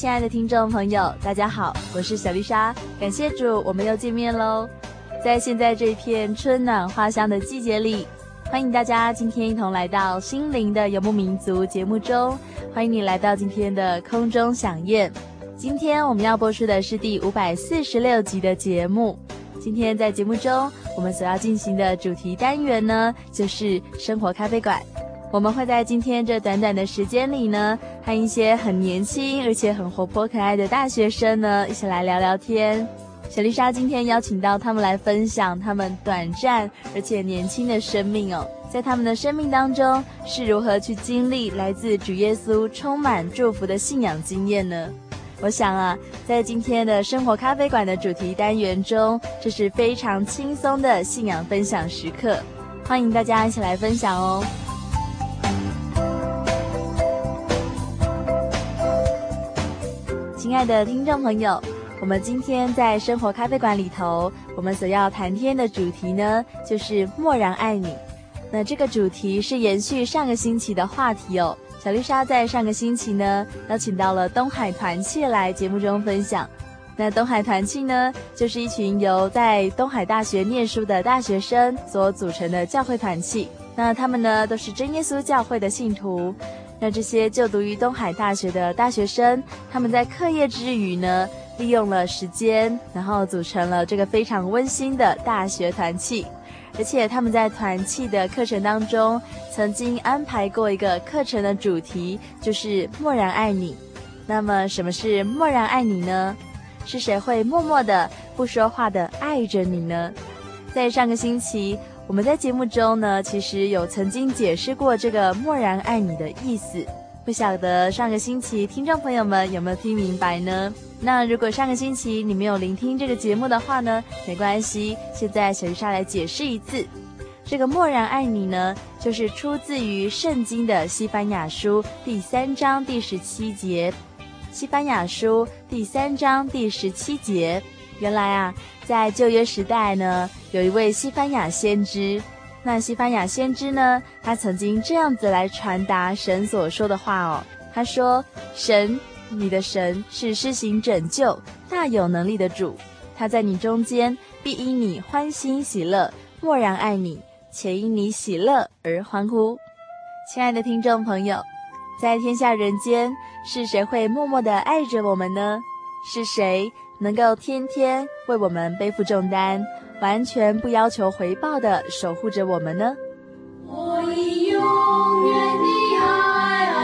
亲爱的听众朋友，大家好，我是小丽莎。感谢主，我们又见面喽。在现在这片春暖花香的季节里，欢迎大家今天一同来到《心灵的游牧民族》节目中。欢迎你来到今天的空中饗宴。今天我们要播出的是第五百四十六集的节目。今天在节目中，我们所要进行的主题单元呢，就是生活咖啡馆。我们会在今天这短短的时间里呢，和一些很年轻而且很活泼可爱的大学生呢，一起来聊聊天。小丽莎今天邀请到他们来分享他们短暂而且年轻的生命哦，在他们的生命当中是如何去经历来自主耶稣充满祝福的信仰经验呢？我想啊，在今天的生活咖啡馆的主题单元中，这是非常轻松的信仰分享时刻，欢迎大家一起来分享哦。亲爱的听众朋友，我们今天在生活咖啡馆里头，我们所要谈天的主题呢，就是默然爱你。那这个主题是延续上个星期的话题哦。小丽莎在上个星期呢，邀请到了东海团契来节目中分享。那东海团契呢，就是一群由在东海大学念书的大学生所组成的教会团契。那他们呢，都是真耶稣教会的信徒。那这些就读于东海大学的大学生，他们在课业之余呢，利用了时间，然后组成了这个非常温馨的大学团契。而且他们在团契的课程当中，曾经安排过一个课程的主题，就是“默然爱你”。那么，什么是“默然爱你”呢？是谁会默默的、不说话的爱着你呢？在上个星期。我们在节目中呢，其实有曾经解释过这个“默然爱你”的意思。不晓得上个星期听众朋友们有没有听明白呢？那如果上个星期你没有聆听这个节目的话呢，没关系，现在小鱼上来解释一次。这个“默然爱你”呢，就是出自于圣经的西班牙书第三章第十七节。西班牙书第三章第十七节，原来啊。在旧约时代呢，有一位西班牙先知。那西班牙先知呢，他曾经这样子来传达神所说的话哦。他说：“神，你的神是施行拯救、大有能力的主。他在你中间必因你欢欣喜乐，默然爱你，且因你喜乐而欢呼。”亲爱的听众朋友，在天下人间，是谁会默默的爱着我们呢？是谁？能够天天为我们背负重担，完全不要求回报的守护着我们呢？我以永远的爱爱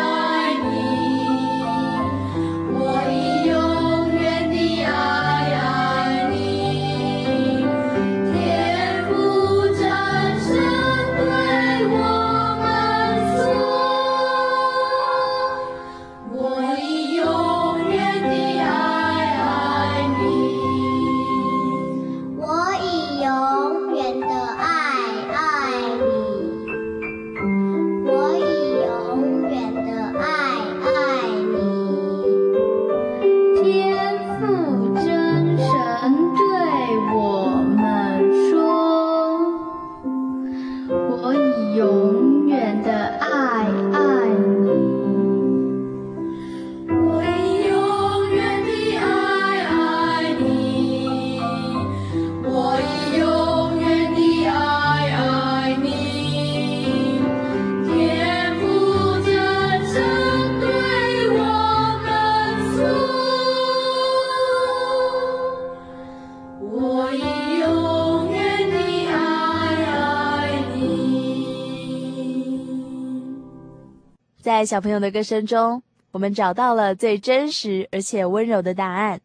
在小朋友的歌声中，我们找到了最真实而且温柔的答案。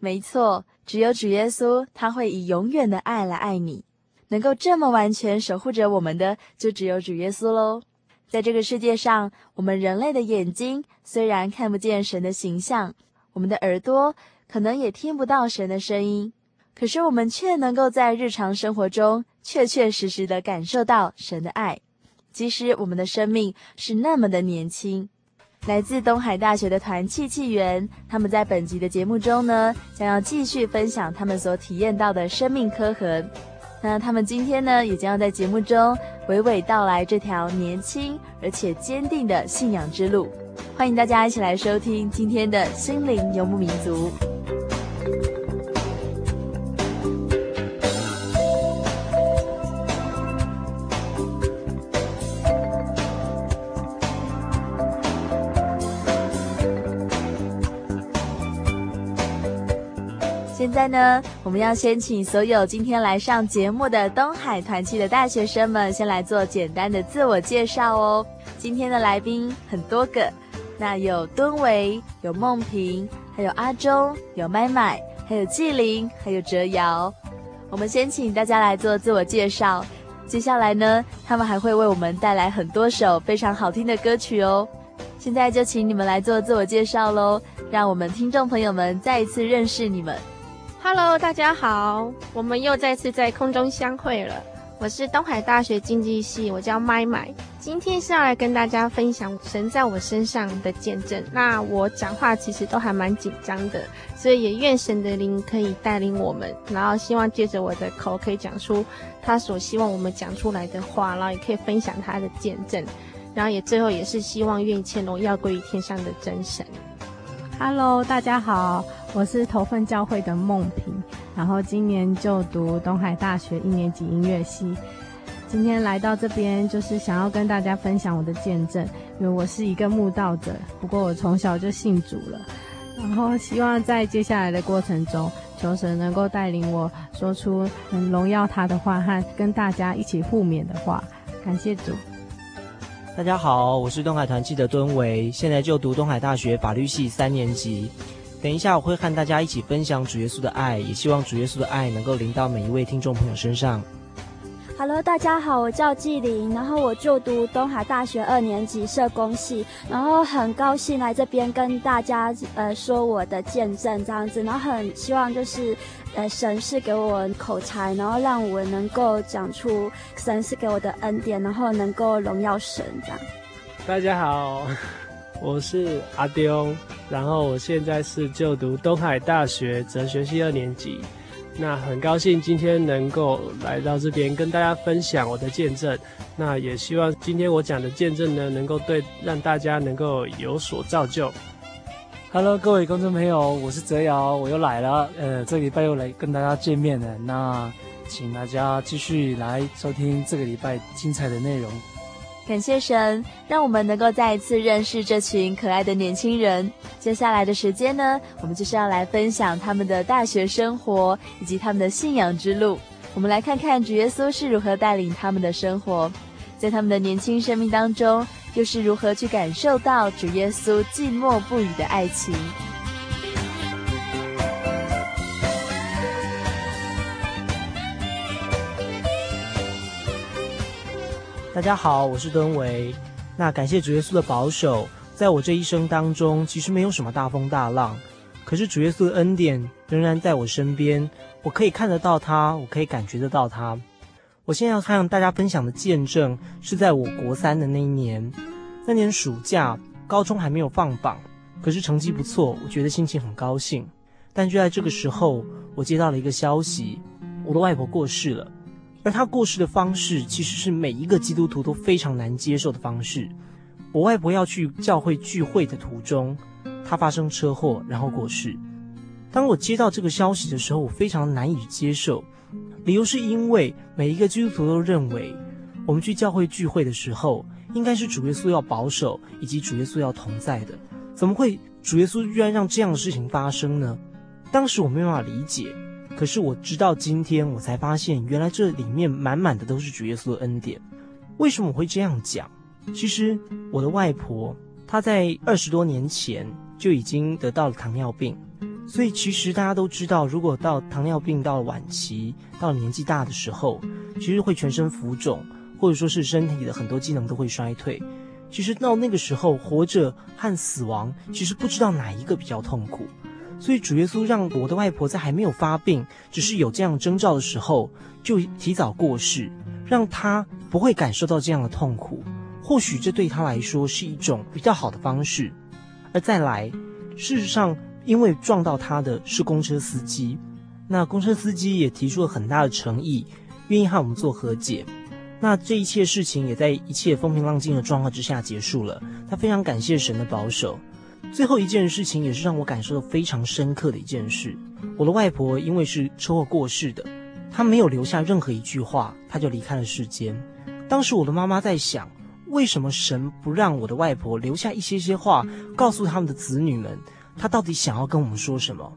没错，只有主耶稣，他会以永远的爱来爱你。能够这么完全守护着我们的，就只有主耶稣喽。在这个世界上，我们人类的眼睛虽然看不见神的形象，我们的耳朵可能也听不到神的声音，可是我们却能够在日常生活中确确实实地感受到神的爱。其实我们的生命是那么的年轻，来自东海大学的团契契园，他们在本集的节目中呢，将要继续分享他们所体验到的生命刻痕。那他们今天呢，也将要在节目中娓娓道来这条年轻而且坚定的信仰之路。欢迎大家一起来收听今天的心灵游牧民族。现在呢，我们要先请所有今天来上节目的东海团契的大学生们，先来做简单的自我介绍哦。今天的来宾很多个，那有敦维，有梦萍，还有阿忠，有麦麦，还有纪灵，还有哲瑶。我们先请大家来做自我介绍。接下来呢，他们还会为我们带来很多首非常好听的歌曲哦。现在就请你们来做自我介绍喽，让我们听众朋友们再一次认识你们。Hello，大家好，我们又再次在空中相会了。我是东海大学经济系，我叫麦麦，今天是要来跟大家分享神在我身上的见证。那我讲话其实都还蛮紧张的，所以也愿神的灵可以带领我们，然后希望借着我的口可以讲出他所希望我们讲出来的话，然后也可以分享他的见证，然后也最后也是希望愿一切荣耀归于天上的真神。Hello，大家好，我是头份教会的梦萍，然后今年就读东海大学一年级音乐系。今天来到这边，就是想要跟大家分享我的见证，因为我是一个慕道者，不过我从小就信主了，然后希望在接下来的过程中，求神能够带领我说出能荣耀他的话和跟大家一起互勉的话。感谢主。大家好，我是东海团契的敦维，现在就读东海大学法律系三年级。等一下我会和大家一起分享主耶稣的爱，也希望主耶稣的爱能够临到每一位听众朋友身上。Hello，大家好，我叫纪玲，然后我就读东海大学二年级社工系，然后很高兴来这边跟大家呃说我的见证这样子，然后很希望就是呃神是给我口才，然后让我能够讲出神是给我的恩典，然后能够荣耀神这样。大家好，我是阿丢，然后我现在是就读东海大学哲学系二年级。那很高兴今天能够来到这边跟大家分享我的见证。那也希望今天我讲的见证呢，能够对让大家能够有所造就。Hello，各位观众朋友，我是哲瑶，我又来了。呃，这个礼拜又来跟大家见面了。那请大家继续来收听这个礼拜精彩的内容。感谢神，让我们能够再一次认识这群可爱的年轻人。接下来的时间呢，我们就是要来分享他们的大学生活以及他们的信仰之路。我们来看看主耶稣是如何带领他们的生活，在他们的年轻生命当中，又是如何去感受到主耶稣寂寞不语的爱情。大家好，我是敦维。那感谢主耶稣的保守，在我这一生当中，其实没有什么大风大浪，可是主耶稣的恩典仍然在我身边，我可以看得到他，我可以感觉得到他。我现在要向大家分享的见证，是在我国三的那一年，那年暑假，高中还没有放榜，可是成绩不错，我觉得心情很高兴。但就在这个时候，我接到了一个消息，我的外婆过世了。而她过世的方式，其实是每一个基督徒都非常难接受的方式。我外婆要去教会聚会的途中，她发生车祸，然后过世。当我接到这个消息的时候，我非常难以接受。理由是因为每一个基督徒都认为，我们去教会聚会的时候，应该是主耶稣要保守，以及主耶稣要同在的。怎么会主耶稣居然让这样的事情发生呢？当时我没办法理解。可是我直到今天，我才发现，原来这里面满满的都是主耶稣的恩典。为什么我会这样讲？其实我的外婆她在二十多年前就已经得到了糖尿病，所以其实大家都知道，如果到糖尿病到了晚期，到了年纪大的时候，其实会全身浮肿，或者说是身体的很多机能都会衰退。其实到那个时候，活着和死亡其实不知道哪一个比较痛苦。所以主耶稣让我的外婆在还没有发病，只是有这样征兆的时候，就提早过世，让她不会感受到这样的痛苦。或许这对她来说是一种比较好的方式。而再来，事实上，因为撞到他的是公车司机，那公车司机也提出了很大的诚意，愿意和我们做和解。那这一切事情也在一切风平浪静的状况之下结束了。他非常感谢神的保守。最后一件事情也是让我感受到非常深刻的一件事。我的外婆因为是车祸过世的，她没有留下任何一句话，她就离开了世间。当时我的妈妈在想，为什么神不让我的外婆留下一些些话，告诉他们的子女们，他到底想要跟我们说什么？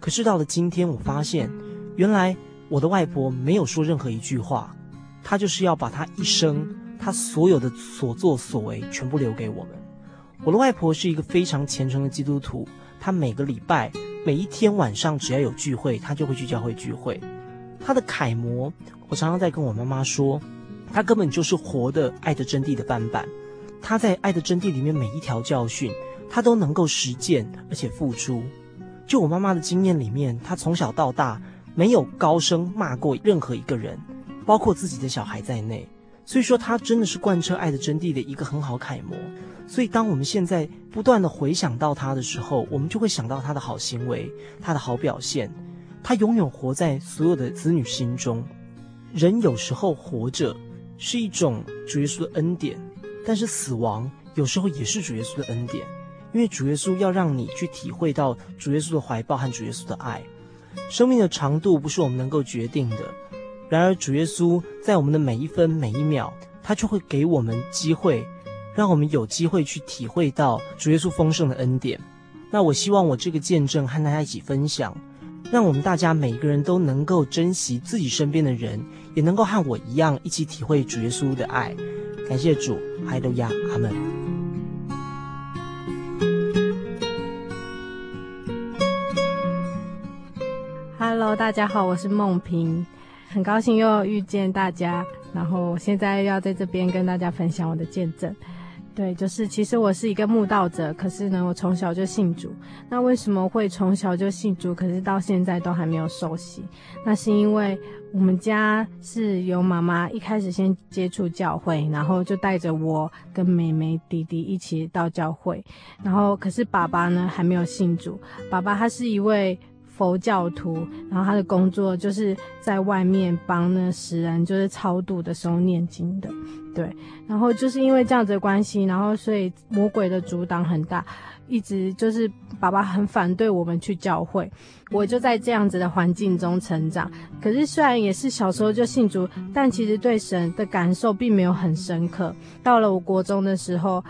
可是到了今天，我发现，原来我的外婆没有说任何一句话，她就是要把她一生，她所有的所作所为全部留给我们。我的外婆是一个非常虔诚的基督徒，她每个礼拜每一天晚上只要有聚会，她就会去教会聚会。她的楷模，我常常在跟我妈妈说，她根本就是活的爱的真谛的翻版。她在爱的真谛里面每一条教训，他都能够实践而且付出。就我妈妈的经验里面，她从小到大没有高声骂过任何一个人，包括自己的小孩在内。所以说，她真的是贯彻爱的真谛的一个很好楷模。所以，当我们现在不断地回想到他的时候，我们就会想到他的好行为，他的好表现。他永远活在所有的子女心中。人有时候活着是一种主耶稣的恩典，但是死亡有时候也是主耶稣的恩典，因为主耶稣要让你去体会到主耶稣的怀抱和主耶稣的爱。生命的长度不是我们能够决定的，然而主耶稣在我们的每一分每一秒，他就会给我们机会。让我们有机会去体会到主耶稣丰盛的恩典。那我希望我这个见证和大家一起分享，让我们大家每一个人都能够珍惜自己身边的人，也能够和我一样一起体会主耶稣的爱。感谢主，哈利路亚，阿门。Hello，大家好，我是梦萍，很高兴又遇见大家。然后现在要在这边跟大家分享我的见证。对，就是其实我是一个慕道者，可是呢，我从小就信主。那为什么会从小就信主，可是到现在都还没有受洗？那是因为我们家是由妈妈一开始先接触教会，然后就带着我跟妹妹、弟弟一起到教会。然后可是爸爸呢还没有信主，爸爸他是一位佛教徒，然后他的工作就是在外面帮那死人就是超度的时候念经的。对，然后就是因为这样子的关系，然后所以魔鬼的阻挡很大，一直就是爸爸很反对我们去教会，我就在这样子的环境中成长。可是虽然也是小时候就信主，但其实对神的感受并没有很深刻。到了我国中的时候，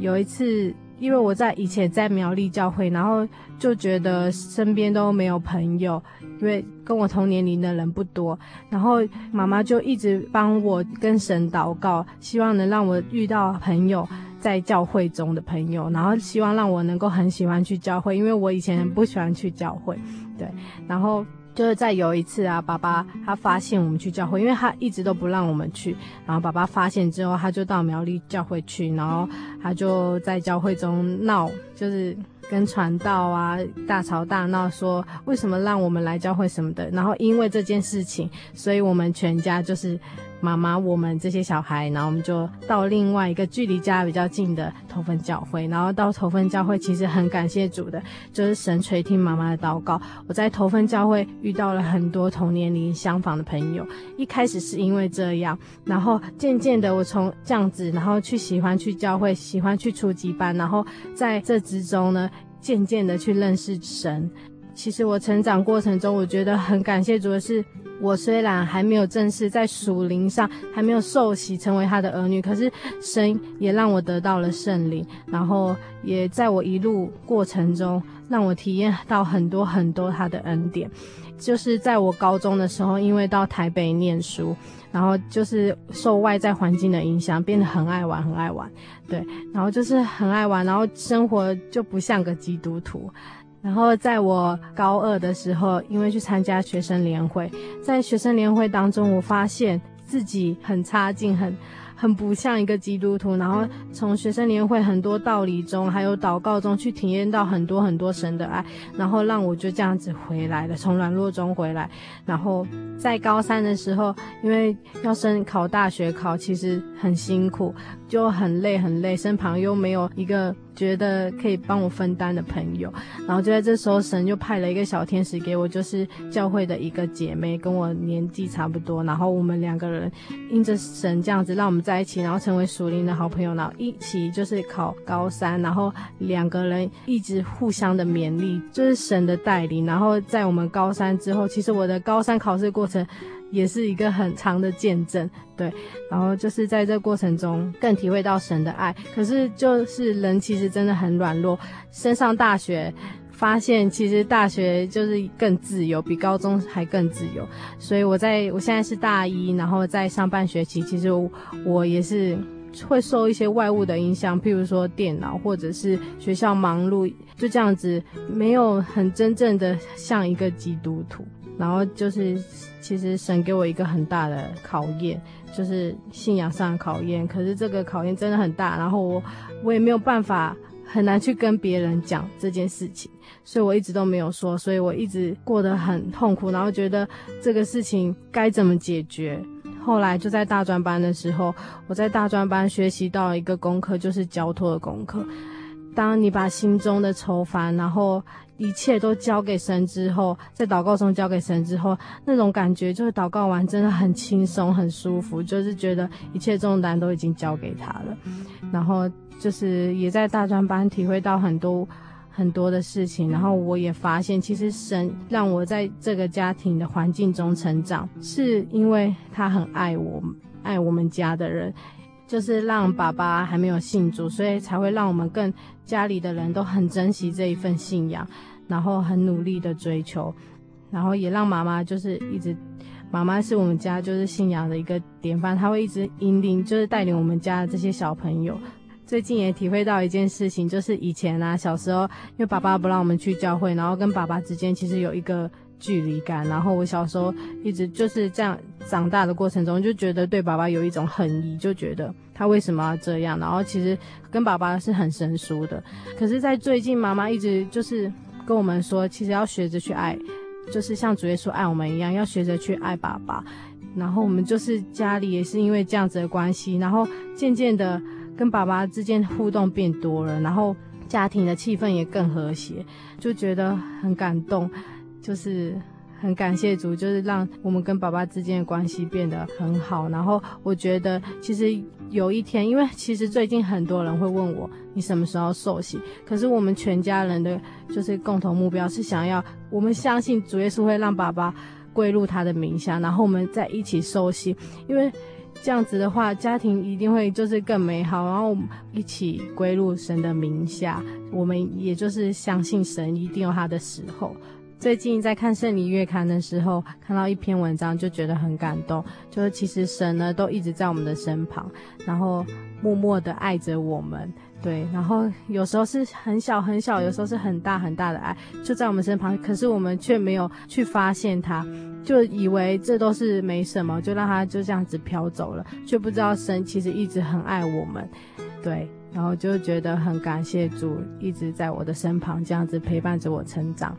有一次。因为我在以前在苗栗教会，然后就觉得身边都没有朋友，因为跟我同年龄的人不多，然后妈妈就一直帮我跟神祷告，希望能让我遇到朋友，在教会中的朋友，然后希望让我能够很喜欢去教会，因为我以前不喜欢去教会，对，然后。就是在有一次啊，爸爸他发现我们去教会，因为他一直都不让我们去。然后爸爸发现之后，他就到苗栗教会去，然后他就在教会中闹，就是跟传道啊大吵大闹，说为什么让我们来教会什么的。然后因为这件事情，所以我们全家就是。妈妈，我们这些小孩，然后我们就到另外一个距离家比较近的头份教会，然后到头份教会，其实很感谢主的，就是神垂听妈妈的祷告。我在头份教会遇到了很多同年龄相仿的朋友，一开始是因为这样，然后渐渐的我从这样子，然后去喜欢去教会，喜欢去初级班，然后在这之中呢，渐渐的去认识神。其实我成长过程中，我觉得很感谢主的是。我虽然还没有正式在属灵上还没有受洗成为他的儿女，可是神也让我得到了圣灵，然后也在我一路过程中让我体验到很多很多他的恩典。就是在我高中的时候，因为到台北念书，然后就是受外在环境的影响，变得很爱玩，很爱玩，对，然后就是很爱玩，然后生活就不像个基督徒。然后在我高二的时候，因为去参加学生联会，在学生联会当中，我发现自己很差劲，很。很不像一个基督徒，然后从学生联会很多道理中，还有祷告中去体验到很多很多神的爱，然后让我就这样子回来了，从软弱中回来。然后在高三的时候，因为要升考大学考，其实很辛苦，就很累很累，身旁又没有一个。觉得可以帮我分担的朋友，然后就在这时候，神就派了一个小天使给我，就是教会的一个姐妹，跟我年纪差不多，然后我们两个人因着神这样子让我们在一起，然后成为属灵的好朋友，然后一起就是考高三，然后两个人一直互相的勉励，就是神的带领，然后在我们高三之后，其实我的高三考试过程。也是一个很长的见证，对，然后就是在这过程中更体会到神的爱。可是就是人其实真的很软弱，升上大学，发现其实大学就是更自由，比高中还更自由。所以我在我现在是大一，然后在上半学期，其实我，我也是会受一些外物的影响，譬如说电脑或者是学校忙碌，就这样子没有很真正的像一个基督徒。然后就是，其实神给我一个很大的考验，就是信仰上的考验。可是这个考验真的很大，然后我我也没有办法，很难去跟别人讲这件事情，所以我一直都没有说，所以我一直过得很痛苦，然后觉得这个事情该怎么解决。后来就在大专班的时候，我在大专班学习到一个功课，就是交托的功课。当你把心中的愁烦，然后一切都交给神之后，在祷告中交给神之后，那种感觉就是祷告完真的很轻松、很舒服，就是觉得一切重担都已经交给他了。然后就是也在大专班体会到很多很多的事情，然后我也发现，其实神让我在这个家庭的环境中成长，是因为他很爱我，爱我们家的人。就是让爸爸还没有信主，所以才会让我们更家里的人都很珍惜这一份信仰，然后很努力的追求，然后也让妈妈就是一直，妈妈是我们家就是信仰的一个典范，她会一直引领，就是带领我们家的这些小朋友。最近也体会到一件事情，就是以前啊小时候，因为爸爸不让我们去教会，然后跟爸爸之间其实有一个。距离感，然后我小时候一直就是这样长大的过程中，就觉得对爸爸有一种恨意，就觉得他为什么要这样？然后其实跟爸爸是很生疏的。可是，在最近，妈妈一直就是跟我们说，其实要学着去爱，就是像主耶稣爱我们一样，要学着去爱爸爸。然后我们就是家里也是因为这样子的关系，然后渐渐的跟爸爸之间互动变多了，然后家庭的气氛也更和谐，就觉得很感动。就是很感谢主，就是让我们跟爸爸之间的关系变得很好。然后我觉得，其实有一天，因为其实最近很多人会问我，你什么时候受洗？可是我们全家人的就是共同目标是想要，我们相信主耶稣会让爸爸归入他的名下，然后我们再一起受洗。因为这样子的话，家庭一定会就是更美好，然后一起归入神的名下。我们也就是相信神一定有他的时候。最近在看圣礼月刊的时候，看到一篇文章，就觉得很感动。就是其实神呢，都一直在我们的身旁，然后默默的爱着我们。对，然后有时候是很小很小，有时候是很大很大的爱，就在我们身旁。可是我们却没有去发现它，就以为这都是没什么，就让它就这样子飘走了，却不知道神其实一直很爱我们。对，然后就觉得很感谢主，一直在我的身旁，这样子陪伴着我成长。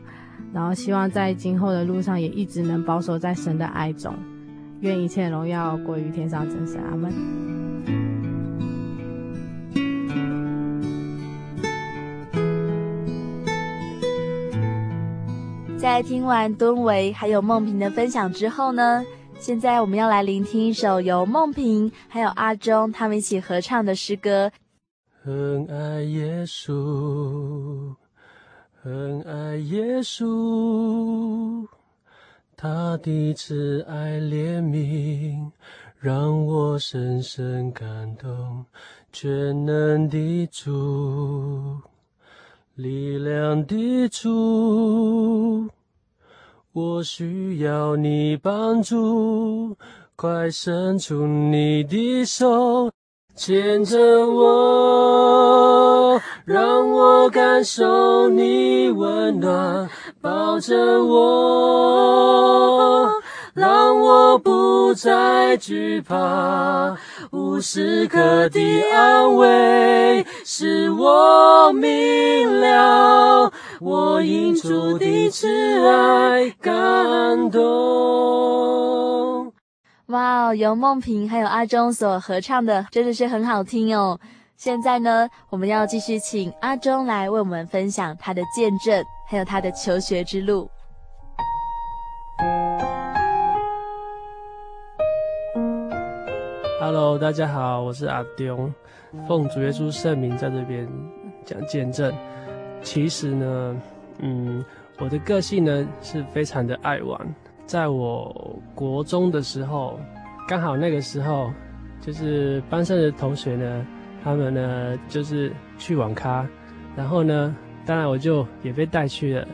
然后希望在今后的路上也一直能保守在神的爱中，愿一切荣耀归于天上真神，阿门。在听完敦维还有梦萍的分享之后呢，现在我们要来聆听一首由梦萍还有阿忠他们一起合唱的诗歌。很爱耶稣。很爱耶稣，他的慈爱怜悯让我深深感动。全能的主，力量的主，我需要你帮助，快伸出你的手，牵着我，让我感受你温暖，抱着我，让我不再惧怕。无时刻的安慰，使我明了，我因主的慈爱感动。哇哦，由梦萍还有阿忠所合唱的，真的是很好听哦。现在呢，我们要继续请阿忠来为我们分享他的见证，还有他的求学之路。Hello，大家好，我是阿忠，奉主耶稣圣名在这边讲见证。其实呢，嗯，我的个性呢是非常的爱玩。在我国中的时候，刚好那个时候就是班上的同学呢，他们呢就是去网咖，然后呢，当然我就也被带去了，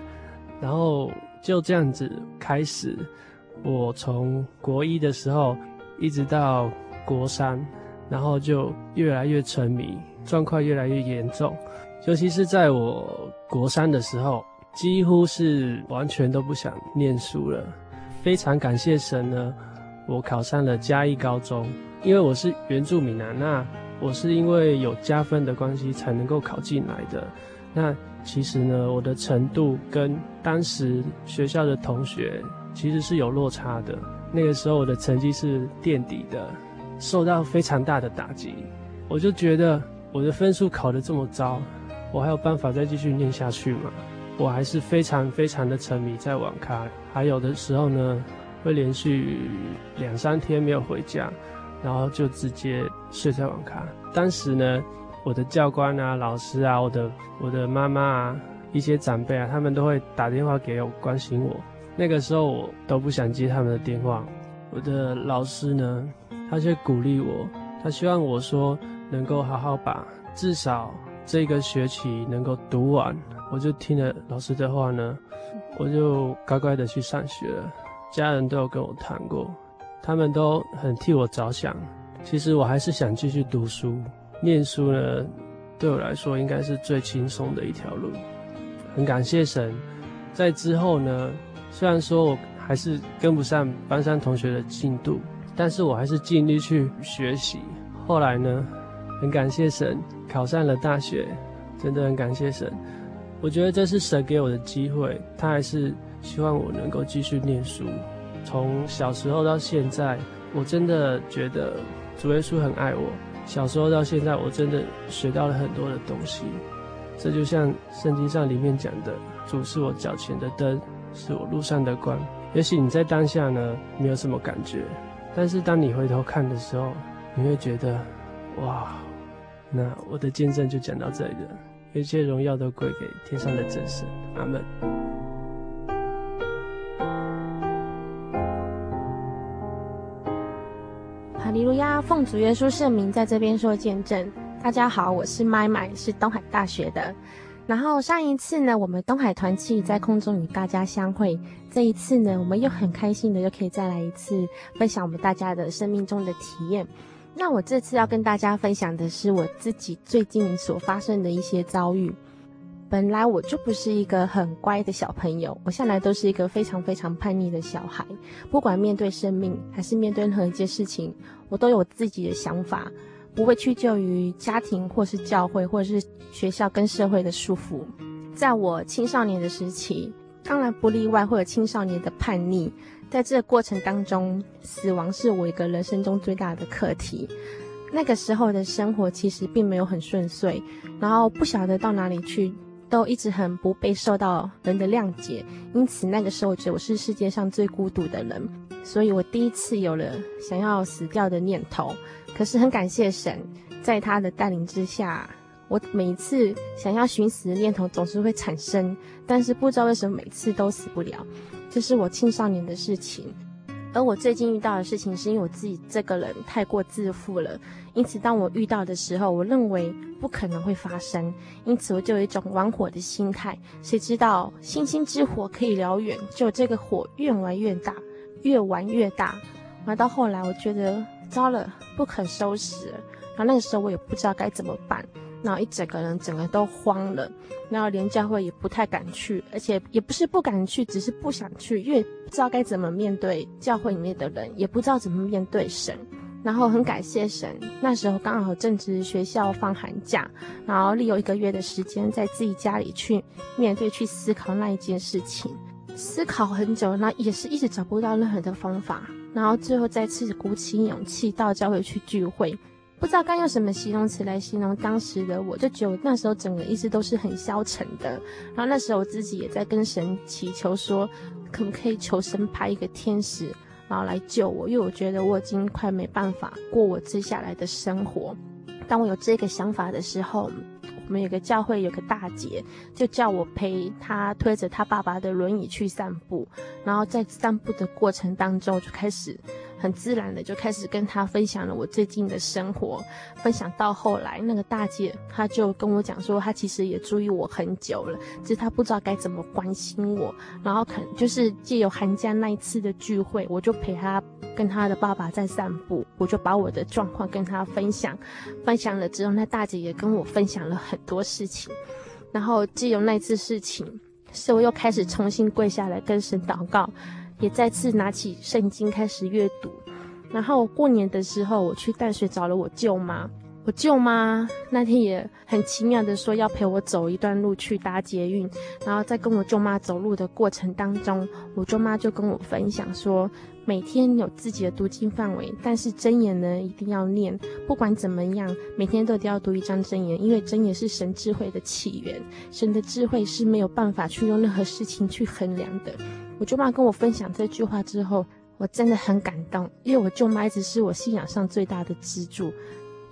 然后就这样子开始，我从国一的时候一直到。国三，然后就越来越沉迷，状况越来越严重。尤其是在我国三的时候，几乎是完全都不想念书了。非常感谢神呢，我考上了嘉义高中，因为我是原住民啊，那我是因为有加分的关系才能够考进来的。那其实呢，我的程度跟当时学校的同学其实是有落差的。那个时候我的成绩是垫底的。受到非常大的打击，我就觉得我的分数考得这么糟，我还有办法再继续念下去吗？我还是非常非常的沉迷在网咖，还有的时候呢，会连续两三天没有回家，然后就直接睡在网咖。当时呢，我的教官啊、老师啊、我的我的妈妈啊、一些长辈啊，他们都会打电话给我关心我。那个时候我都不想接他们的电话。我的老师呢，他却鼓励我，他希望我说能够好好把至少这个学期能够读完。我就听了老师的话呢，我就乖乖的去上学了。家人都有跟我谈过，他们都很替我着想。其实我还是想继续读书，念书呢，对我来说应该是最轻松的一条路。很感谢神，在之后呢，虽然说我还是跟不上班上同学的进度。但是我还是尽力去学习。后来呢，很感谢神考上了大学，真的很感谢神。我觉得这是神给我的机会，他还是希望我能够继续念书。从小时候到现在，我真的觉得主耶稣很爱我。小时候到现在，我真的学到了很多的东西。这就像圣经上里面讲的：“主是我脚前的灯，是我路上的光。”也许你在当下呢，没有什么感觉。但是当你回头看的时候，你会觉得，哇，那我的见证就讲到这里了，一切荣耀都归给天上的真神，阿门。哈利路亚，奉主耶稣圣名在这边说见证。大家好，我是麦麦，是东海大学的。然后上一次呢，我们东海团契在空中与大家相会。这一次呢，我们又很开心的又可以再来一次分享我们大家的生命中的体验。那我这次要跟大家分享的是我自己最近所发生的一些遭遇。本来我就不是一个很乖的小朋友，我向来都是一个非常非常叛逆的小孩。不管面对生命还是面对任何一件事情，我都有自己的想法。不会屈就于家庭或是教会或者是学校跟社会的束缚。在我青少年的时期，当然不例外会有青少年的叛逆。在这个过程当中，死亡是我一个人生中最大的课题。那个时候的生活其实并没有很顺遂，然后不晓得到哪里去，都一直很不被受到人的谅解。因此那个时候，我觉得我是世界上最孤独的人。所以我第一次有了想要死掉的念头。可是很感谢神，在他的带领之下，我每一次想要寻死的念头总是会产生，但是不知道为什么每次都死不了。这是我青少年的事情。而我最近遇到的事情，是因为我自己这个人太过自负了，因此当我遇到的时候，我认为不可能会发生，因此我就有一种玩火的心态。谁知道星星之火可以燎原，就这个火越玩越大，越玩越大，玩到后来，我觉得糟了，不可收拾。然后那个时候我也不知道该怎么办。然后一整个人整个都慌了，然后连教会也不太敢去，而且也不是不敢去，只是不想去，因为不知道该怎么面对教会里面的人，也不知道怎么面对神。然后很感谢神，那时候刚好正值学校放寒假，然后利用一个月的时间在自己家里去面对、去思考那一件事情，思考很久，那也是一直找不到任何的方法，然后最后再次鼓起勇气到教会去聚会。不知道该用什么形容词来形容当时的我，就觉得那时候整个意思都是很消沉的。然后那时候我自己也在跟神祈求说，可不可以求神派一个天使，然后来救我，因为我觉得我已经快没办法过我接下来的生活。当我有这个想法的时候，我们有个教会有个大姐，就叫我陪她推着她爸爸的轮椅去散步。然后在散步的过程当中，就开始。很自然的就开始跟他分享了我最近的生活，分享到后来，那个大姐她就跟我讲说，她其实也注意我很久了，只是她不知道该怎么关心我。然后可能就是借由寒假那一次的聚会，我就陪她跟她的爸爸在散步，我就把我的状况跟她分享，分享了之后，那大姐也跟我分享了很多事情。然后借由那次事情，是我又开始重新跪下来跟神祷告。也再次拿起圣经开始阅读，然后过年的时候我去淡水找了我舅妈，我舅妈那天也很奇妙的说要陪我走一段路去搭捷运，然后在跟我舅妈走路的过程当中，我舅妈就跟我分享说，每天有自己的读经范围，但是真言呢一定要念，不管怎么样，每天都得要读一张真言，因为真言是神智慧的起源，神的智慧是没有办法去用任何事情去衡量的。我舅妈跟我分享这句话之后，我真的很感动，因为我舅妈一直是我信仰上最大的支柱。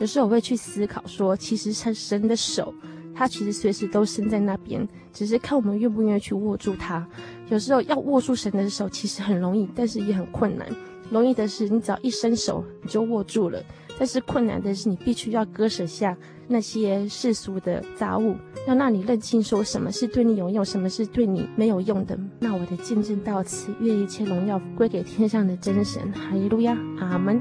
有时候我会去思考说，其实是神的手，他其实随时都伸在那边，只是看我们愿不愿意去握住他。有时候要握住神的手，其实很容易，但是也很困难。容易的是，你只要一伸手，你就握住了。但是困难的是，你必须要割舍下那些世俗的杂物，要让你认清说什么是对你有用，什么是对你没有用的。那我的见证到此，愿一切荣耀归给天上的真神。哈利路亚，阿门。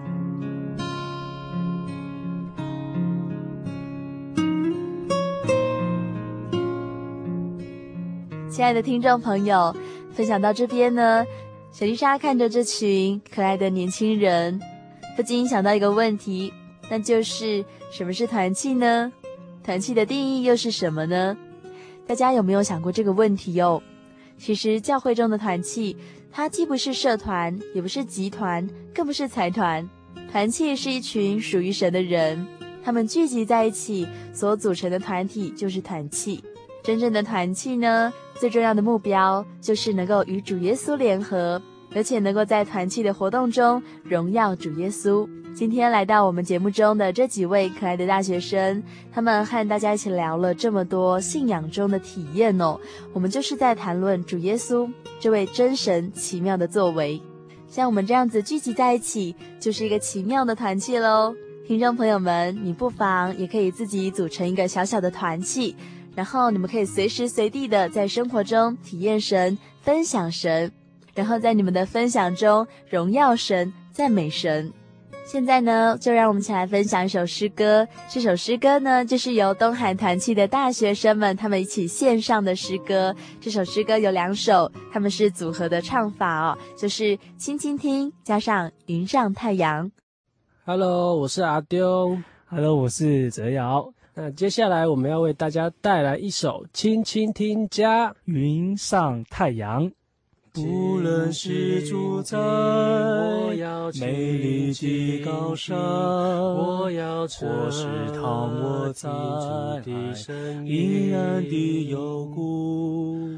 亲爱的听众朋友，分享到这边呢，小丽莎看着这群可爱的年轻人。不禁想到一个问题，那就是什么是团契呢？团契的定义又是什么呢？大家有没有想过这个问题哟？其实教会中的团契，它既不是社团，也不是集团，更不是财团。团契是一群属于神的人，他们聚集在一起所组成的团体就是团契。真正的团契呢，最重要的目标就是能够与主耶稣联合。而且能够在团契的活动中荣耀主耶稣。今天来到我们节目中的这几位可爱的大学生，他们和大家一起聊了这么多信仰中的体验哦。我们就是在谈论主耶稣这位真神奇妙的作为。像我们这样子聚集在一起，就是一个奇妙的团契喽。听众朋友们，你不妨也可以自己组成一个小小的团契，然后你们可以随时随地的在生活中体验神、分享神。然后在你们的分享中荣耀神、赞美神。现在呢，就让我们一起来分享一首诗歌。这首诗歌呢，就是由东海团契的大学生们他们一起献上的诗歌。这首诗歌有两首，他们是组合的唱法哦，就是《轻轻听》加上《云上太阳》。Hello，我是阿丢。Hello，我是泽尧。那接下来我们要为大家带来一首《轻轻听》加《云上太阳》。无论是住在美丽的高山，或是躺卧在阴暗的幽谷，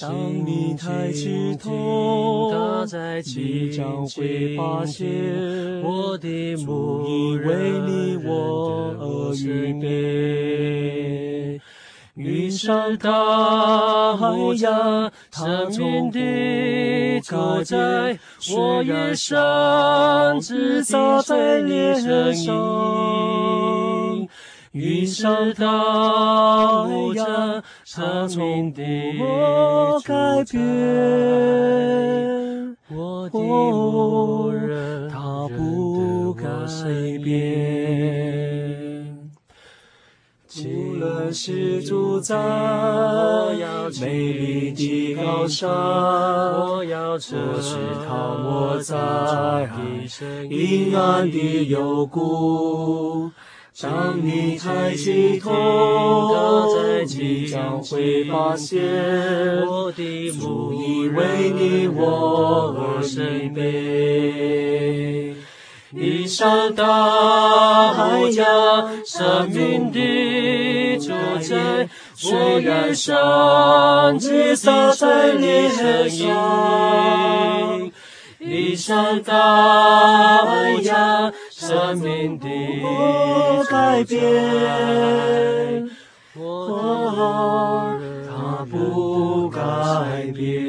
当你抬起头，你将会发现，主已为你我而预备。云上大海呀，生命的主宰，我也想自洒在脸上。云上大海呀，生命的主宰，我的牧人，他不改变。无论是住在美丽的高山，或是躺卧在阴暗的幽谷，当你抬起头，你将会发现，我的主已为你我而预备。云上大海呀，生命的主宰，我愿想自洒在脸上。云上大海呀，生命的改变，我他不改变。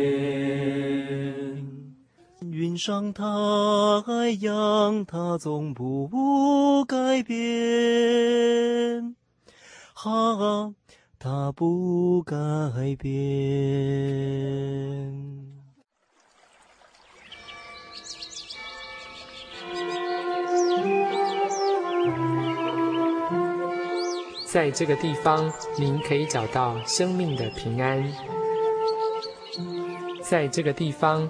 上太阳，它总不改变，哈，它不改变。在这个地方，您可以找到生命的平安。在这个地方。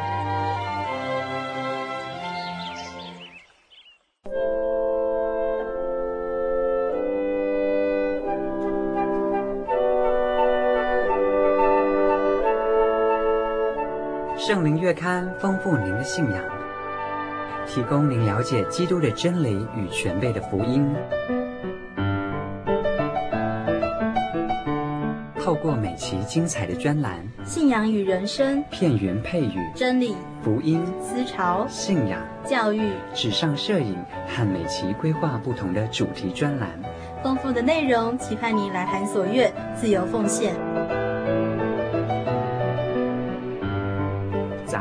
圣灵月刊丰富您的信仰，提供您了解基督的真理与全备的福音。透过每期精彩的专栏，信仰与人生，片源配语，真理、福音、思潮、信仰、教育、纸上摄影和每期规划不同的主题专栏，丰富的内容，期盼您来函所阅，自由奉献。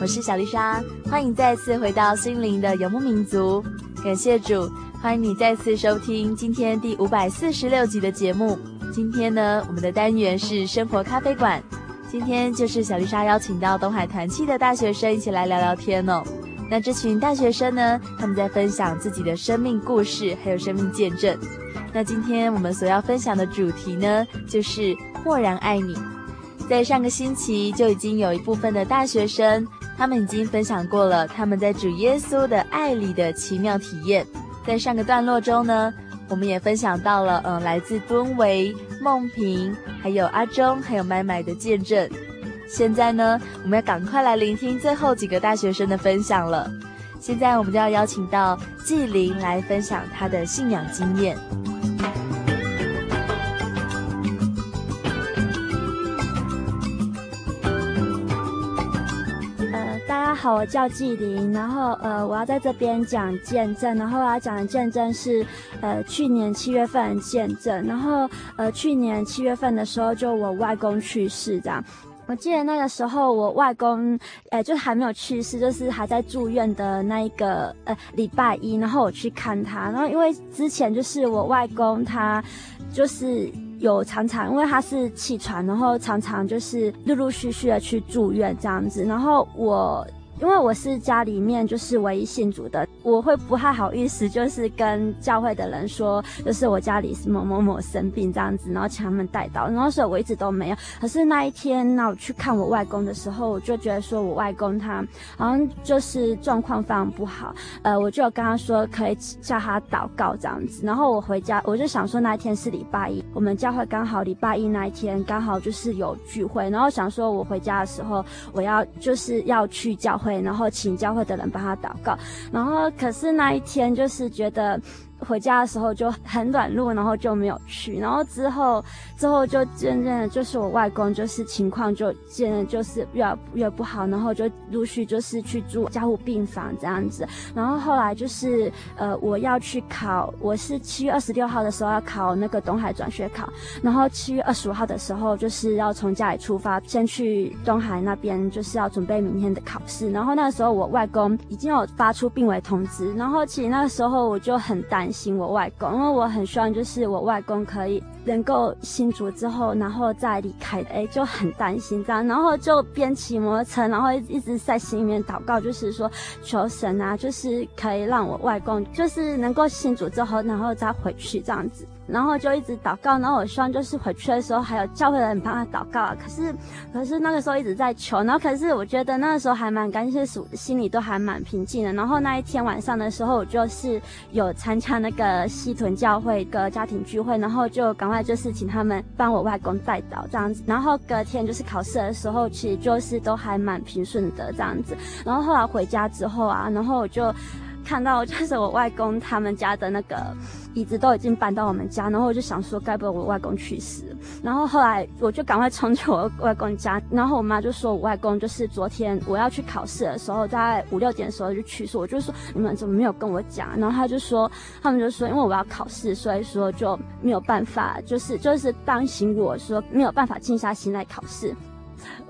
我是小丽莎，欢迎再次回到心灵的游牧民族。感谢主，欢迎你再次收听今天第五百四十六集的节目。今天呢，我们的单元是生活咖啡馆。今天就是小丽莎邀请到东海团契的大学生一起来聊聊天哦。那这群大学生呢，他们在分享自己的生命故事，还有生命见证。那今天我们所要分享的主题呢，就是默然爱你。在上个星期就已经有一部分的大学生，他们已经分享过了他们在主耶稣的爱里的奇妙体验。在上个段落中呢，我们也分享到了，嗯，来自敦维、梦萍，还有阿忠，还有麦麦的见证。现在呢，我们要赶快来聆听最后几个大学生的分享了。现在我们就要邀请到纪灵来分享他的信仰经验。好，我叫纪玲，然后呃，我要在这边讲见证，然后我要讲的见证是呃去年七月份见证，然后呃去年七月份的时候就我外公去世这样，我记得那个时候我外公呃就还没有去世，就是还在住院的那一个呃礼拜一，然后我去看他，然后因为之前就是我外公他就是。有常常，因为他是气喘，然后常常就是陆陆续续的去住院这样子，然后我。因为我是家里面就是唯一信主的，我会不太好意思，就是跟教会的人说，就是我家里是某某某生病这样子，然后请他们带到，然后所以我一直都没有。可是那一天，那我去看我外公的时候，我就觉得说我外公他好像就是状况非常不好，呃，我就跟他说可以叫他祷告这样子。然后我回家，我就想说那一天是礼拜一，我们教会刚好礼拜一那一天刚好就是有聚会，然后想说我回家的时候，我要就是要去教会。然后请教会的人帮他祷告，然后可是那一天就是觉得。回家的时候就很软弱，然后就没有去。然后之后之后就渐渐的，就是我外公就是情况就渐渐就是越越不好，然后就陆续就是去住加护病房这样子。然后后来就是呃我要去考，我是七月二十六号的时候要考那个东海转学考，然后七月二十五号的时候就是要从家里出发，先去东海那边就是要准备明天的考试。然后那个时候我外公已经有发出病危通知，然后其实那个时候我就很担行。我外公，因为我很希望就是我外公可以能够信主之后，然后再离开，哎，就很担心这样，然后就边骑摩托车，然后一直在心里面祷告，就是说求神啊，就是可以让我外公就是能够信主之后，然后再回去这样子。然后就一直祷告，然后我希望就是回去的时候还有教会的人帮他祷告啊。可是，可是那个时候一直在求，然后可是我觉得那个时候还蛮感谢主，心里都还蛮平静的。然后那一天晚上的时候，我就是有参加那个西屯教会一个家庭聚会，然后就赶就是请他们帮我外公带导这样子。然后隔天就是考试的时候，其实就是都还蛮平顺的这样子。然后后来回家之后啊，然后我就。看到就是我外公他们家的那个椅子都已经搬到我们家，然后我就想说，该不会我外公去世？然后后来我就赶快冲去我外公家，然后我妈就说我外公就是昨天我要去考试的时候，在五六点的时候就去世。我就说你们怎么没有跟我讲？然后他就说他们就说因为我要考试，所以说就没有办法，就是就是担心我说没有办法静下心来考试。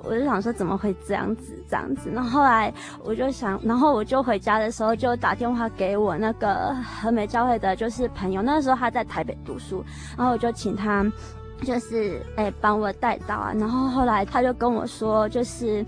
我就想说怎么会这样子这样子，然后后来我就想，然后我就回家的时候就打电话给我那个和美教会的，就是朋友，那时候他在台北读书，然后我就请他，就是哎帮我带到啊，然后后来他就跟我说，就是。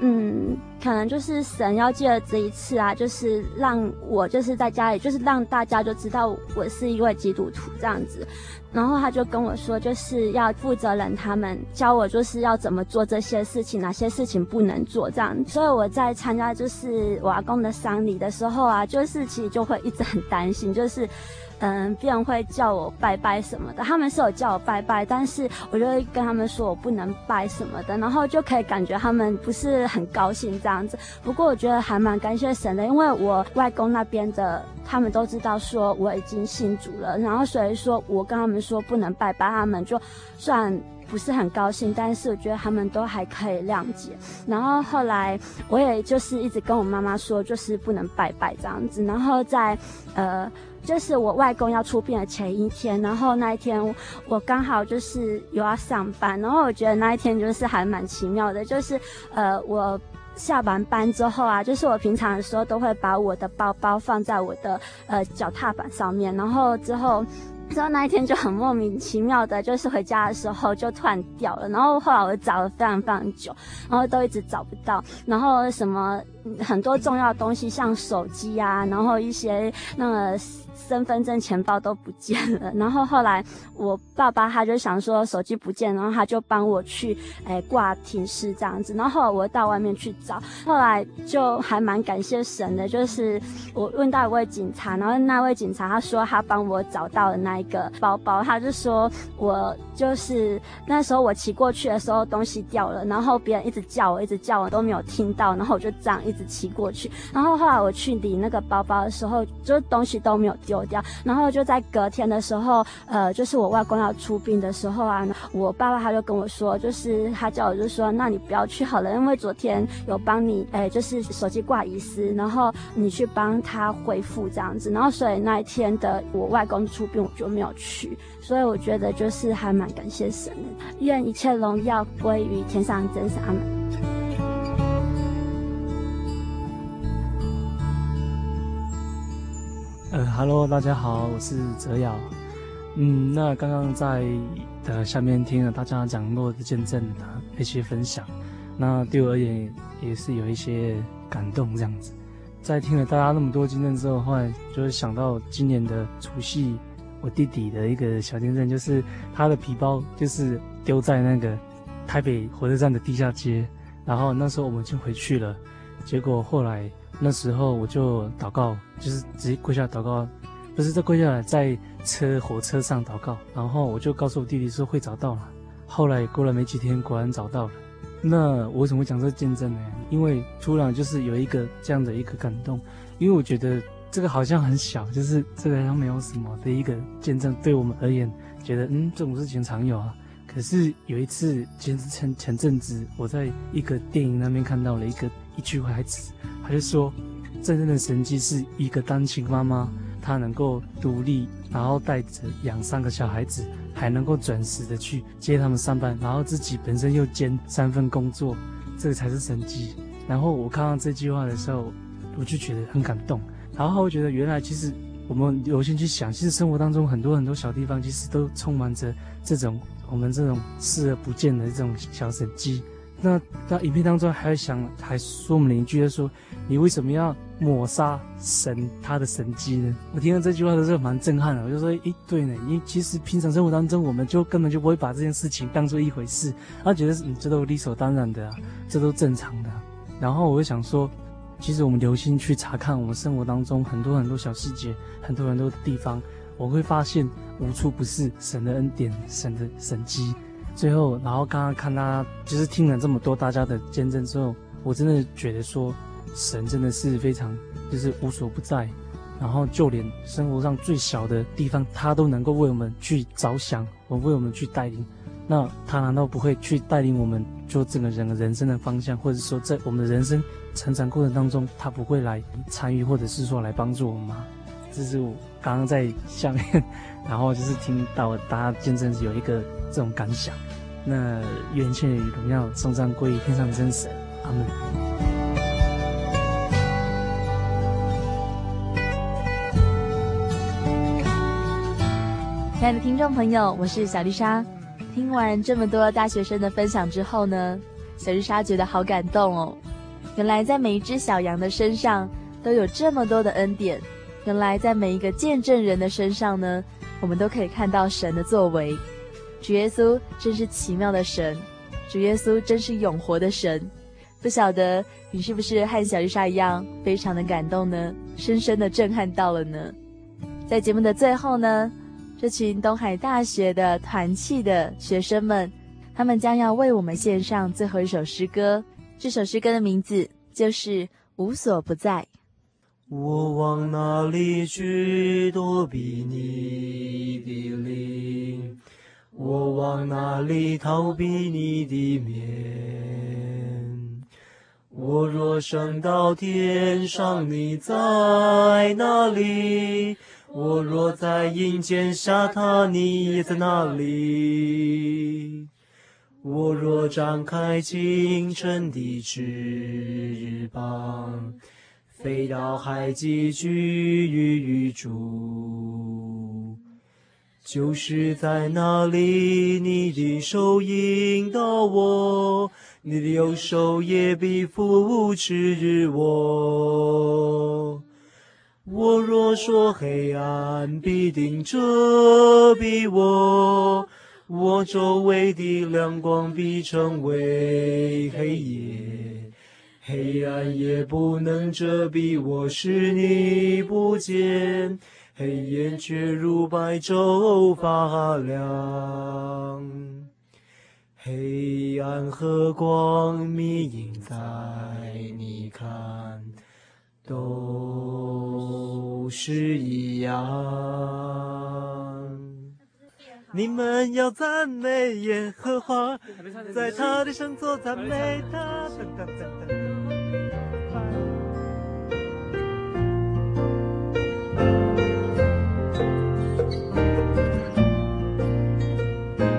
嗯，可能就是神要借了这一次啊，就是让我就是在家里，就是让大家就知道我是一位基督徒这样子。然后他就跟我说，就是要负责人他们教我就是要怎么做这些事情，哪些事情不能做这样。所以我在参加就是我阿公的丧礼的时候啊，就是其实就会一直很担心，就是。嗯，别人会叫我拜拜什么的，他们是有叫我拜拜，但是我就会跟他们说我不能拜什么的，然后就可以感觉他们不是很高兴这样子。不过我觉得还蛮感谢神的，因为我外公那边的他们都知道说我已经信主了，然后所以说我跟他们说不能拜拜，他们就算不是很高兴，但是我觉得他们都还可以谅解。然后后来我也就是一直跟我妈妈说，就是不能拜拜这样子，然后在呃。就是我外公要出殡的前一天，然后那一天我刚好就是有要上班，然后我觉得那一天就是还蛮奇妙的，就是呃我下完班之后啊，就是我平常的时候都会把我的包包放在我的呃脚踏板上面，然后之后。之后那一天就很莫名其妙的，就是回家的时候就突然掉了，然后后来我找了非常非常久，然后都一直找不到，然后什么很多重要的东西，像手机啊，然后一些那个。身份证、钱包都不见了，然后后来我爸爸他就想说手机不见，然后他就帮我去诶挂停尸这样子，然后后来我到外面去找，后来就还蛮感谢神的，就是我问到一位警察，然后那位警察他说他帮我找到了那一个包包，他就说我就是那时候我骑过去的时候东西掉了，然后别人一直叫我，一直叫我都没有听到，然后我就这样一直骑过去，然后后来我去领那个包包的时候，就东西都没有丢。掉，然后就在隔天的时候，呃，就是我外公要出殡的时候啊，我爸爸他就跟我说，就是他叫我就说，那你不要去好了，因为昨天有帮你，哎，就是手机挂遗失，然后你去帮他恢复这样子，然后所以那一天的我外公出殡我就没有去，所以我觉得就是还蛮感谢神的，愿一切荣耀归于天上真神，阿们。呃哈喽，大家好，我是泽尧。嗯，那刚刚在的下面听了大家讲过的见证的一些分享，那对我而言也是有一些感动这样子。在听了大家那么多见证之后，后来就是想到今年的除夕，我弟弟的一个小见证，就是他的皮包就是丢在那个台北火车站的地下街，然后那时候我们就回去了，结果后来。那时候我就祷告，就是直接跪下祷告，不是在跪下来，在车火车上祷告。然后我就告诉我弟弟说会找到了。后来过了没几天，果然找到了。那我为什么会讲这见证呢？因为突然就是有一个这样的一个感动，因为我觉得这个好像很小，就是这个好像没有什么的一个见证，对我们而言，觉得嗯这种事情常有啊。可是有一次，前前前阵子我在一个电影那边看到了一个一句话子。他就说，真正的神迹是一个单亲妈妈，她能够独立，然后带着养三个小孩子，还能够准时的去接他们上班，然后自己本身又兼三份工作，这个才是神迹。然后我看到这句话的时候，我就觉得很感动。然后我觉得原来其实我们有心去想，其实生活当中很多很多小地方，其实都充满着这种我们这种视而不见的这种小神迹。那在影片当中还想还说我们邻居说。你为什么要抹杀神他的神迹呢？我听到这句话的时候蛮震撼的，我就说，诶，对呢，因为其实平常生活当中，我们就根本就不会把这件事情当做一回事，他觉得嗯，这都理所当然的，这都正常的。然后我就想说，其实我们留心去查看我们生活当中很多很多小细节，很多很多的地方，我会发现无处不是神的恩典，神的神迹。最后，然后刚刚看他就是听了这么多大家的见证之后，我真的觉得说。神真的是非常，就是无所不在，然后就连生活上最小的地方，他都能够为我们去着想，我为我们去带领。那他难道不会去带领我们做整个人的人生的方向，或者说在我们的人生成长过程当中，他不会来参与，或者是说来帮助我们吗？这是我刚刚在下面，然后就是听到大家见证有一个这种感想。那愿一切荣耀送上归于天上真神，阿门。亲爱的听众朋友，我是小丽莎。听完这么多大学生的分享之后呢，小丽莎觉得好感动哦。原来在每一只小羊的身上都有这么多的恩典。原来在每一个见证人的身上呢，我们都可以看到神的作为。主耶稣真是奇妙的神，主耶稣真是永活的神。不晓得你是不是和小丽莎一样，非常的感动呢？深深的震撼到了呢？在节目的最后呢，这群东海大学的团契的学生们，他们将要为我们献上最后一首诗歌。这首诗歌的名字就是《无所不在》。我往哪里去躲避你的灵？我往哪里逃避你的面？我若升到天上，你在哪里？我若在阴间下榻，你也在那里；我若张开清晨的翅膀，飞到海极，居于宇宙，就是在那里，你的手引导我，你的右手也必扶持我。我若说黑暗必定遮蔽我，我周围的亮光必成为黑夜，黑暗也不能遮蔽我，是你不见。黑夜却如白昼发亮，黑暗和光明在你看都是一样。你们要赞美耶和华，在他的圣座赞美他。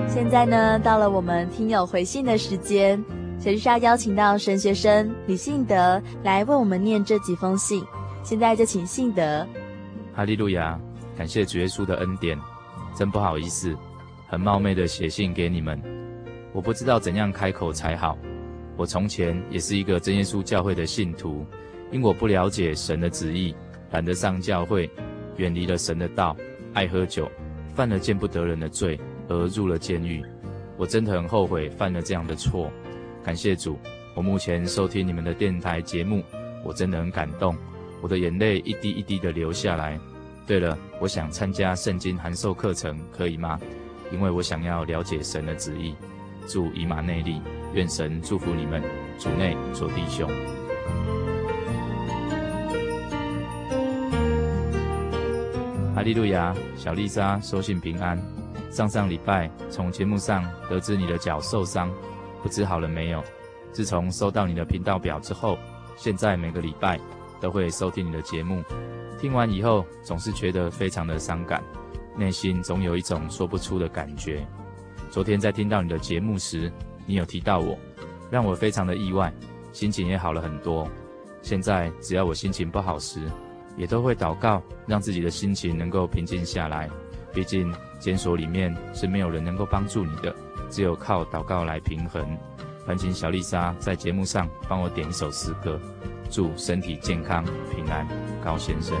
现在呢，到了我们听友回信的时间，小丽莎邀请到神学生李信德来为我们念这几封信。现在就请信德。哈利路亚，感谢主耶稣的恩典。真不好意思，很冒昧的写信给你们。我不知道怎样开口才好。我从前也是一个真耶稣教会的信徒，因我不了解神的旨意，懒得上教会，远离了神的道，爱喝酒，犯了见不得人的罪。而入了监狱，我真的很后悔犯了这样的错。感谢主，我目前收听你们的电台节目，我真的很感动，我的眼泪一滴一滴的流下来。对了，我想参加圣经函授课程，可以吗？因为我想要了解神的旨意。祝以马内利，愿神祝福你们，主内做弟兄。哈利路亚，小丽莎收信平安。上上礼拜从节目上得知你的脚受伤，不知好了没有？自从收到你的频道表之后，现在每个礼拜都会收听你的节目。听完以后总是觉得非常的伤感，内心总有一种说不出的感觉。昨天在听到你的节目时，你有提到我，让我非常的意外，心情也好了很多。现在只要我心情不好时，也都会祷告，让自己的心情能够平静下来。毕竟监所里面是没有人能够帮助你的，只有靠祷告来平衡。烦请小丽莎在节目上帮我点一首诗歌，祝身体健康平安，高先生。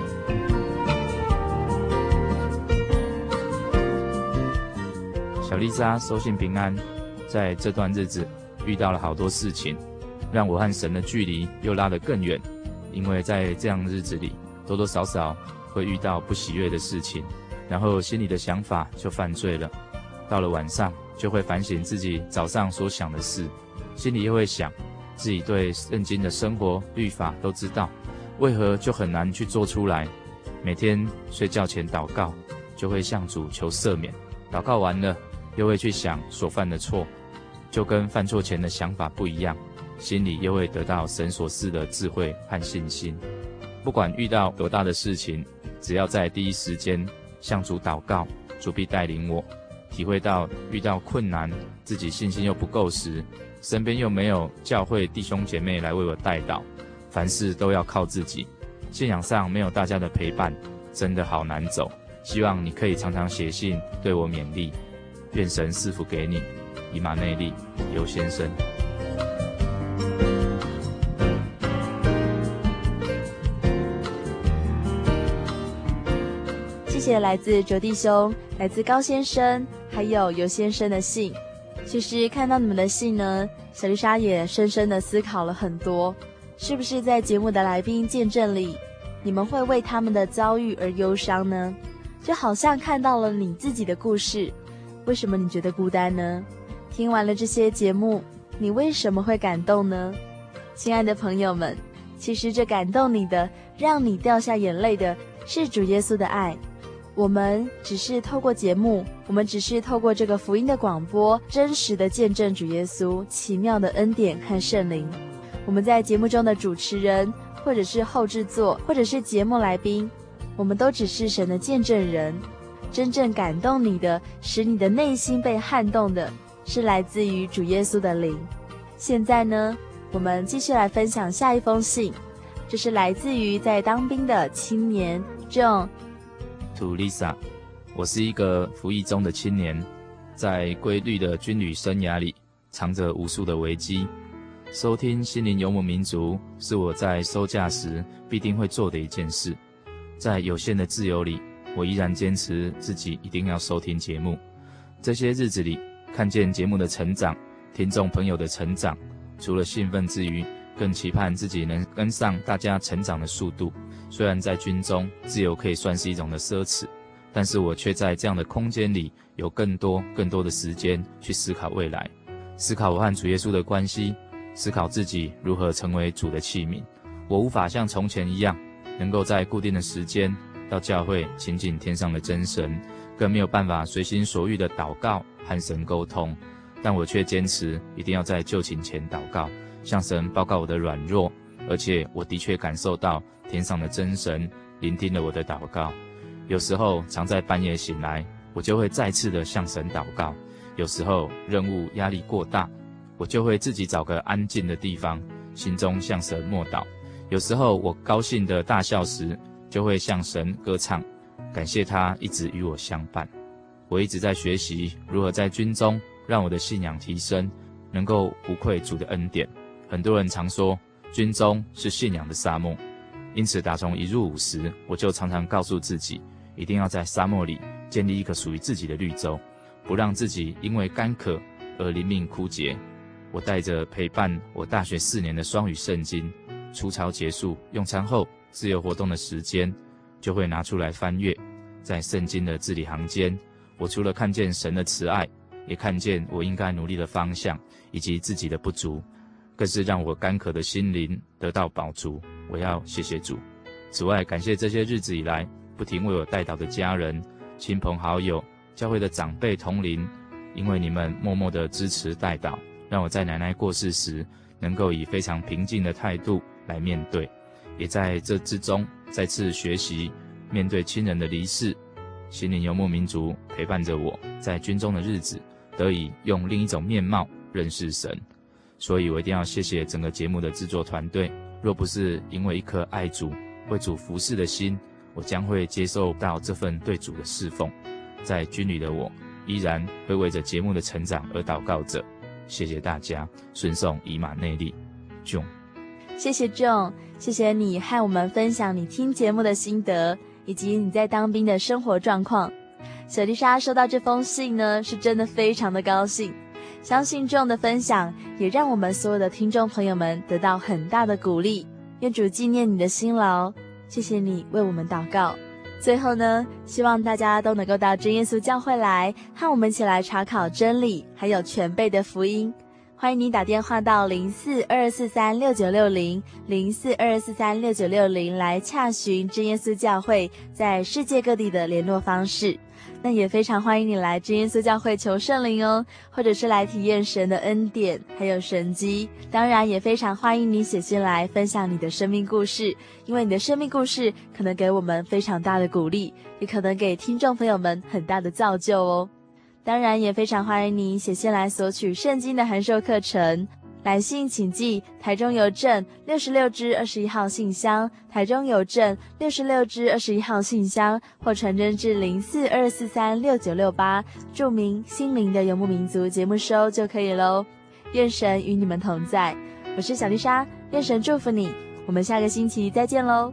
小丽莎收信平安，在这段日子遇到了好多事情，让我和神的距离又拉得更远。因为在这样的日子里，多多少少会遇到不喜悦的事情。然后心里的想法就犯罪了，到了晚上就会反省自己早上所想的事，心里又会想，自己对圣经的生活律法都知道，为何就很难去做出来？每天睡觉前祷告，就会向主求赦免，祷告完了又会去想所犯的错，就跟犯错前的想法不一样，心里又会得到神所赐的智慧和信心。不管遇到多大的事情，只要在第一时间。向主祷告，主必带领我。体会到遇到困难，自己信心又不够时，身边又没有教会弟兄姐妹来为我带导，凡事都要靠自己，信仰上没有大家的陪伴，真的好难走。希望你可以常常写信对我勉励，愿神赐福给你。以马内利，尤先生。谢谢来自卓弟兄、来自高先生，还有尤先生的信。其实看到你们的信呢，小丽莎也深深的思考了很多。是不是在节目的来宾见证里，你们会为他们的遭遇而忧伤呢？就好像看到了你自己的故事。为什么你觉得孤单呢？听完了这些节目，你为什么会感动呢？亲爱的朋友们，其实这感动你的，让你掉下眼泪的，是主耶稣的爱。我们只是透过节目，我们只是透过这个福音的广播，真实的见证主耶稣奇妙的恩典和圣灵。我们在节目中的主持人，或者是后制作，或者是节目来宾，我们都只是神的见证人。真正感动你的，使你的内心被撼动的，是来自于主耶稣的灵。现在呢，我们继续来分享下一封信，这是来自于在当兵的青年郑。To Lisa，我是一个服役中的青年，在规律的军旅生涯里，藏着无数的危机。收听心灵游牧民族，是我在收假时必定会做的一件事。在有限的自由里，我依然坚持自己一定要收听节目。这些日子里，看见节目的成长，听众朋友的成长，除了兴奋之余，更期盼自己能跟上大家成长的速度。虽然在军中，自由可以算是一种的奢侈。但是我却在这样的空间里，有更多更多的时间去思考未来，思考我和主耶稣的关系，思考自己如何成为主的器皿。我无法像从前一样，能够在固定的时间到教会亲近天上的真神，更没有办法随心所欲的祷告和神沟通。但我却坚持一定要在就寝前祷告，向神报告我的软弱，而且我的确感受到天上的真神聆听了我的祷告。有时候常在半夜醒来，我就会再次的向神祷告；有时候任务压力过大，我就会自己找个安静的地方，心中向神默祷；有时候我高兴的大笑时，就会向神歌唱，感谢他一直与我相伴。我一直在学习如何在军中让我的信仰提升，能够无愧主的恩典。很多人常说，军中是信仰的沙漠，因此打从一入伍时，我就常常告诉自己。一定要在沙漠里建立一个属于自己的绿洲，不让自己因为干渴而灵命枯竭。我带着陪伴我大学四年的双语圣经，出操结束、用餐后自由活动的时间，就会拿出来翻阅。在圣经的字里行间，我除了看见神的慈爱，也看见我应该努力的方向以及自己的不足，更是让我干渴的心灵得到饱足。我要谢谢主。此外，感谢这些日子以来。不停为我代祷的家人、亲朋好友、教会的长辈同龄，因为你们默默的支持代祷，让我在奶奶过世时能够以非常平静的态度来面对，也在这之中再次学习面对亲人的离世。心灵游牧民族陪伴着我在军中的日子，得以用另一种面貌认识神，所以我一定要谢谢整个节目的制作团队。若不是因为一颗爱主、为主服侍的心，我将会接受到这份对主的侍奉，在军旅的我依然会为着节目的成长而祷告着。谢谢大家，顺颂以马内利，John。谢谢 John，谢谢你和我们分享你听节目的心得，以及你在当兵的生活状况。小丽莎收到这封信呢，是真的非常的高兴。相信 John 的分享，也让我们所有的听众朋友们得到很大的鼓励。愿主纪念你的辛劳。谢谢你为我们祷告。最后呢，希望大家都能够到真耶稣教会来，和我们一起来查考真理，还有全备的福音。欢迎你打电话到零四二四三六九六零零四二四三六九六零来洽询真耶稣教会在世界各地的联络方式。那也非常欢迎你来真耶稣教会求圣灵哦，或者是来体验神的恩典，还有神迹。当然，也非常欢迎你写信来分享你的生命故事，因为你的生命故事可能给我们非常大的鼓励，也可能给听众朋友们很大的造就哦。当然，也非常欢迎你写信来索取圣经的函授课程。来信请寄台中邮政六十六支二十一号信箱，台中邮政六十六支二十一号信箱，或传真至零四二四三六九六八，注明“心灵的游牧民族”节目收就可以喽。愿神与你们同在，我是小丽莎，愿神祝福你，我们下个星期再见喽。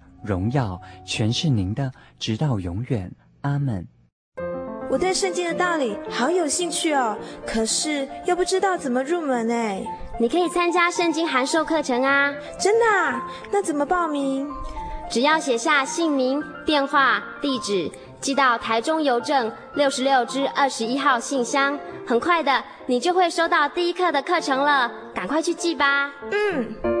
荣耀全是您的，直到永远。阿门。我对圣经的道理好有兴趣哦，可是又不知道怎么入门哎。你可以参加圣经函授课程啊！真的啊？那怎么报名？只要写下姓名、电话、地址，寄到台中邮政六十六支二十一号信箱，很快的，你就会收到第一课的课程了。赶快去寄吧！嗯。